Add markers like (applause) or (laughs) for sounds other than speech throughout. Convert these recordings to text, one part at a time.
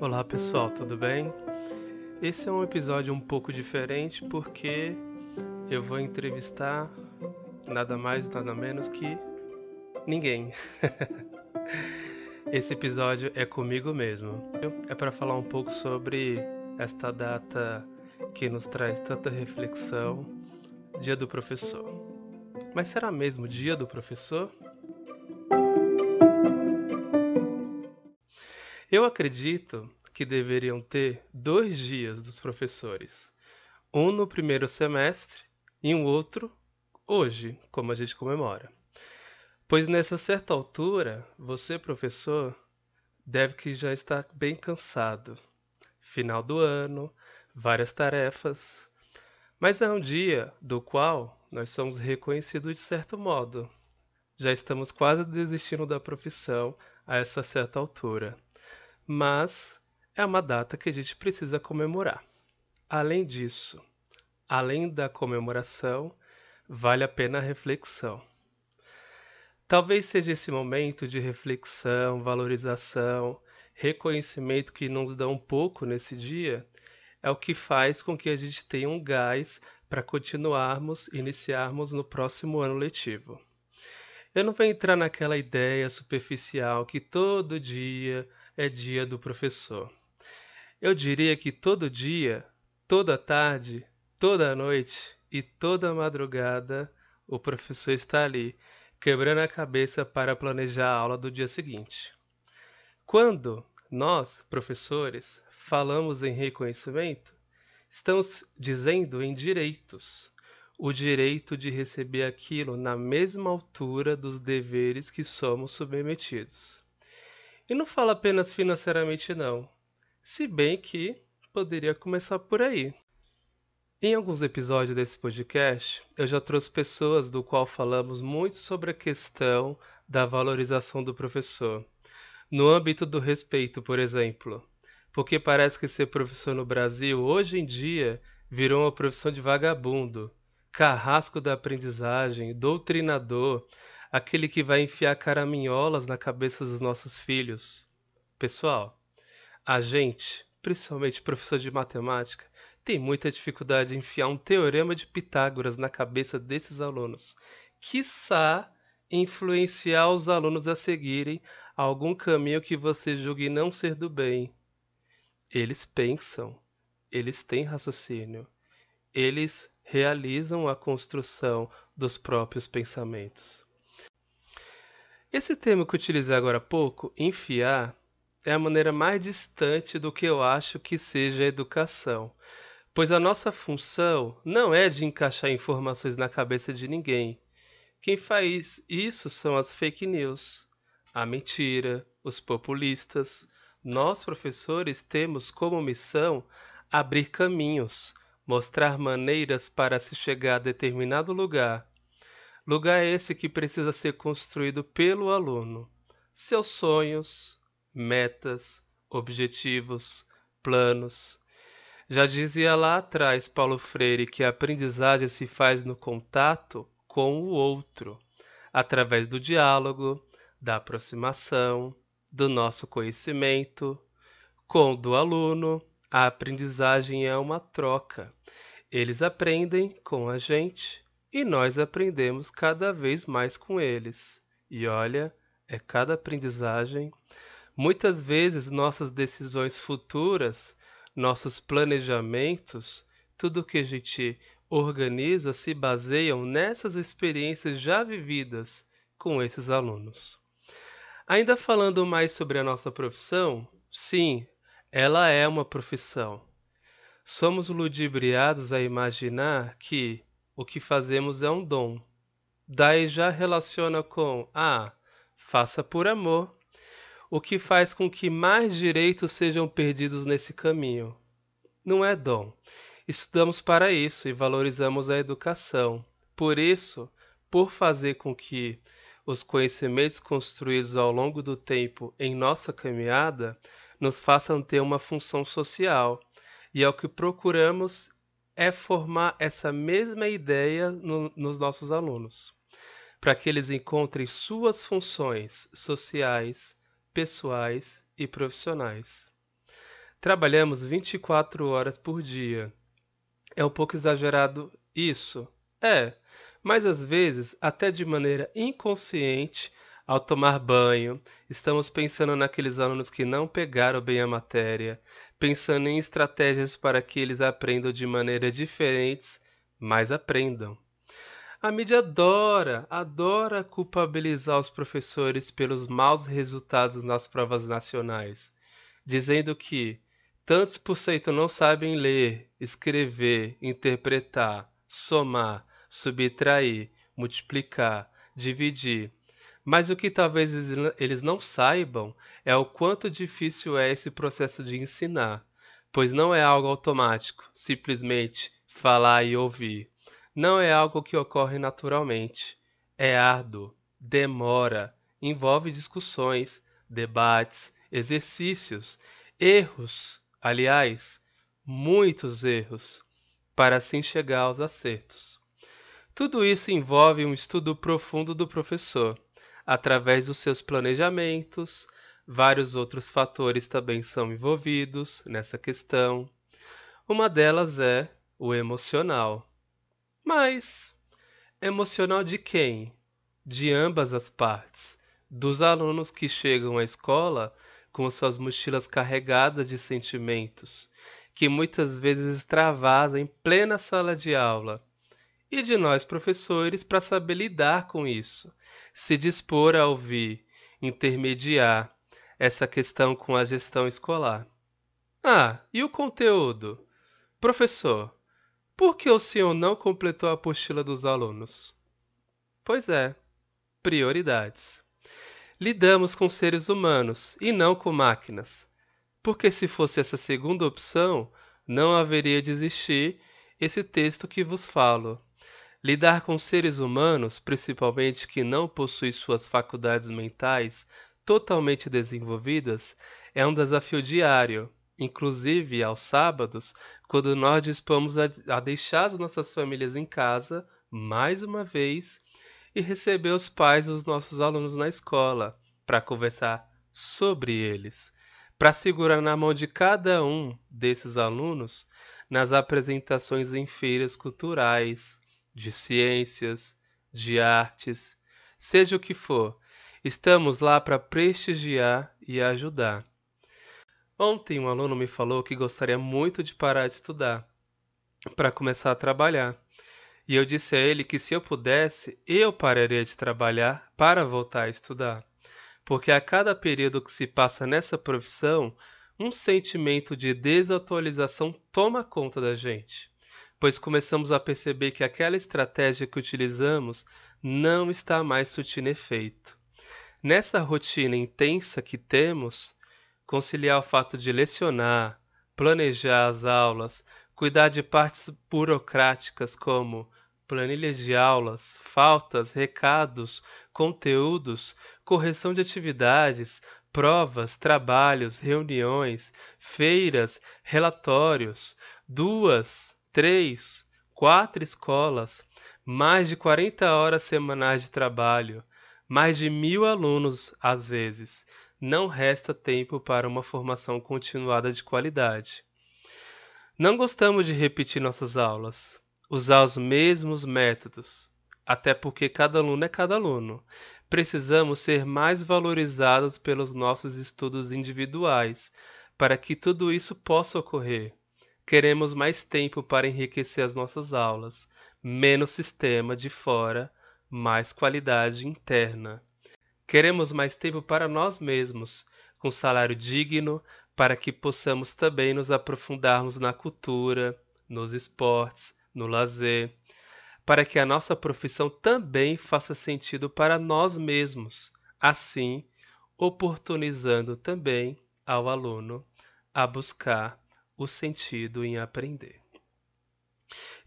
Olá pessoal, tudo bem? Esse é um episódio um pouco diferente porque eu vou entrevistar nada mais, nada menos que ninguém. (laughs) Esse episódio é comigo mesmo. É para falar um pouco sobre esta data que nos traz tanta reflexão, Dia do Professor. Mas será mesmo Dia do Professor? Eu acredito que deveriam ter dois dias dos professores. Um no primeiro semestre e um outro hoje, como a gente comemora. Pois nessa certa altura, você, professor, deve que já estar bem cansado. Final do ano, várias tarefas. Mas é um dia do qual nós somos reconhecidos de certo modo. Já estamos quase desistindo da profissão a essa certa altura. Mas é uma data que a gente precisa comemorar. Além disso, além da comemoração, vale a pena a reflexão. Talvez seja esse momento de reflexão, valorização, reconhecimento que nos dá um pouco nesse dia, é o que faz com que a gente tenha um gás para continuarmos, iniciarmos no próximo ano letivo. Eu não vou entrar naquela ideia superficial que todo dia é dia do professor. Eu diria que todo dia, toda tarde, toda noite e toda madrugada o professor está ali, quebrando a cabeça para planejar a aula do dia seguinte. Quando nós, professores, falamos em reconhecimento, estamos dizendo em direitos. O direito de receber aquilo na mesma altura dos deveres que somos submetidos. E não fala apenas financeiramente, não se bem que poderia começar por aí. Em alguns episódios desse podcast, eu já trouxe pessoas do qual falamos muito sobre a questão da valorização do professor, no âmbito do respeito, por exemplo, porque parece que ser professor no Brasil hoje em dia virou uma profissão de vagabundo, carrasco da aprendizagem, doutrinador, aquele que vai enfiar caraminholas na cabeça dos nossos filhos. Pessoal, a gente, principalmente professor de matemática, tem muita dificuldade em enfiar um teorema de Pitágoras na cabeça desses alunos. Quiçá influenciar os alunos a seguirem algum caminho que você julgue não ser do bem. Eles pensam, eles têm raciocínio, eles realizam a construção dos próprios pensamentos. Esse termo que utilizei agora há pouco, enfiar, é a maneira mais distante do que eu acho que seja a educação, pois a nossa função não é de encaixar informações na cabeça de ninguém. Quem faz isso são as fake news, a mentira, os populistas. Nós, professores, temos como missão abrir caminhos, mostrar maneiras para se chegar a determinado lugar. Lugar esse que precisa ser construído pelo aluno. Seus sonhos, metas, objetivos, planos. Já dizia lá atrás Paulo Freire que a aprendizagem se faz no contato com o outro, através do diálogo, da aproximação, do nosso conhecimento. Com o do aluno, a aprendizagem é uma troca. Eles aprendem com a gente e nós aprendemos cada vez mais com eles. E olha, é cada aprendizagem Muitas vezes nossas decisões futuras, nossos planejamentos, tudo que a gente organiza se baseiam nessas experiências já vividas com esses alunos. Ainda falando mais sobre a nossa profissão, sim, ela é uma profissão. Somos ludibriados a imaginar que o que fazemos é um dom. Daí já relaciona com ah, faça por amor, o que faz com que mais direitos sejam perdidos nesse caminho. Não é dom. Estudamos para isso e valorizamos a educação. Por isso, por fazer com que os conhecimentos construídos ao longo do tempo em nossa caminhada nos façam ter uma função social, e é o que procuramos é formar essa mesma ideia no, nos nossos alunos. para que eles encontrem suas funções sociais, pessoais e profissionais. Trabalhamos 24 horas por dia. É um pouco exagerado isso? É, mas às vezes, até de maneira inconsciente, ao tomar banho, estamos pensando naqueles alunos que não pegaram bem a matéria, pensando em estratégias para que eles aprendam de maneiras diferentes, mas aprendam. A mídia adora, adora culpabilizar os professores pelos maus resultados nas provas nacionais, dizendo que tantos por cento não sabem ler, escrever, interpretar, somar, subtrair, multiplicar, dividir. Mas o que talvez eles não saibam é o quanto difícil é esse processo de ensinar, pois não é algo automático, simplesmente falar e ouvir não é algo que ocorre naturalmente. É árduo, demora, envolve discussões, debates, exercícios, erros, aliás, muitos erros, para assim chegar aos acertos. Tudo isso envolve um estudo profundo do professor, através dos seus planejamentos, vários outros fatores também são envolvidos nessa questão. Uma delas é o emocional. Mas emocional de quem? De ambas as partes. Dos alunos que chegam à escola com suas mochilas carregadas de sentimentos, que muitas vezes extravasam em plena sala de aula. E de nós, professores, para saber lidar com isso, se dispor a ouvir, intermediar essa questão com a gestão escolar. Ah, e o conteúdo? Professor, por que o senhor não completou a apostila dos alunos? Pois é, prioridades. Lidamos com seres humanos e não com máquinas. Porque se fosse essa segunda opção, não haveria de existir esse texto que vos falo. Lidar com seres humanos, principalmente que não possuem suas faculdades mentais totalmente desenvolvidas, é um desafio diário. Inclusive aos sábados, quando nós dispomos a, deixar as nossas famílias em casa, mais uma vez, e receber os pais dos nossos alunos na escola, para conversar sobre eles, para segurar na mão de cada um desses alunos nas apresentações em feiras culturais, de ciências, de artes, seja o que for, estamos lá para prestigiar e ajudar. Ontem um aluno me falou que gostaria muito de parar de estudar para começar a trabalhar. E eu disse a ele que se eu pudesse, eu pararia de trabalhar para voltar a estudar. Porque a cada período que se passa nessa profissão, um sentimento de desatualização toma conta da gente, pois começamos a perceber que aquela estratégia que utilizamos não está mais surtindo efeito. Nessa rotina intensa que temos, conciliar o fato de lecionar, planejar as aulas, cuidar de partes burocráticas como planilhas de aulas, faltas, recados, conteúdos, correção de atividades, provas, trabalhos, reuniões, feiras, relatórios, duas, três, quatro escolas, mais de 40 horas semanais de trabalho, mais de mil alunos às vezes, não resta tempo para uma formação continuada de qualidade. Não gostamos de repetir nossas aulas, usar os mesmos métodos, até porque cada aluno é cada aluno. Precisamos ser mais valorizados pelos nossos estudos individuais para que tudo isso possa ocorrer. Queremos mais tempo para enriquecer as nossas aulas, menos sistema de fora, mais qualidade interna. Queremos mais tempo para nós mesmos, com salário digno, para que possamos também nos aprofundarmos na cultura, nos esportes, no lazer, para que a nossa profissão também faça sentido para nós mesmos, assim oportunizando também ao aluno a buscar o sentido em aprender.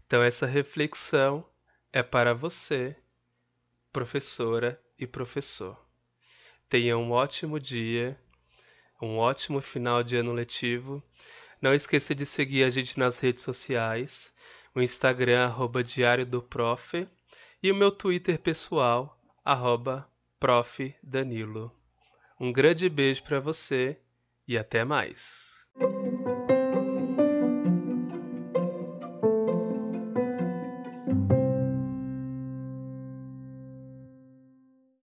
Então, essa reflexão é para você, professora e professor. Tenha um ótimo dia, um ótimo final de ano letivo. Não esqueça de seguir a gente nas redes sociais, o Instagram arroba Diário do Prof e o meu Twitter pessoal, arroba Prof. Danilo. Um grande beijo para você e até mais.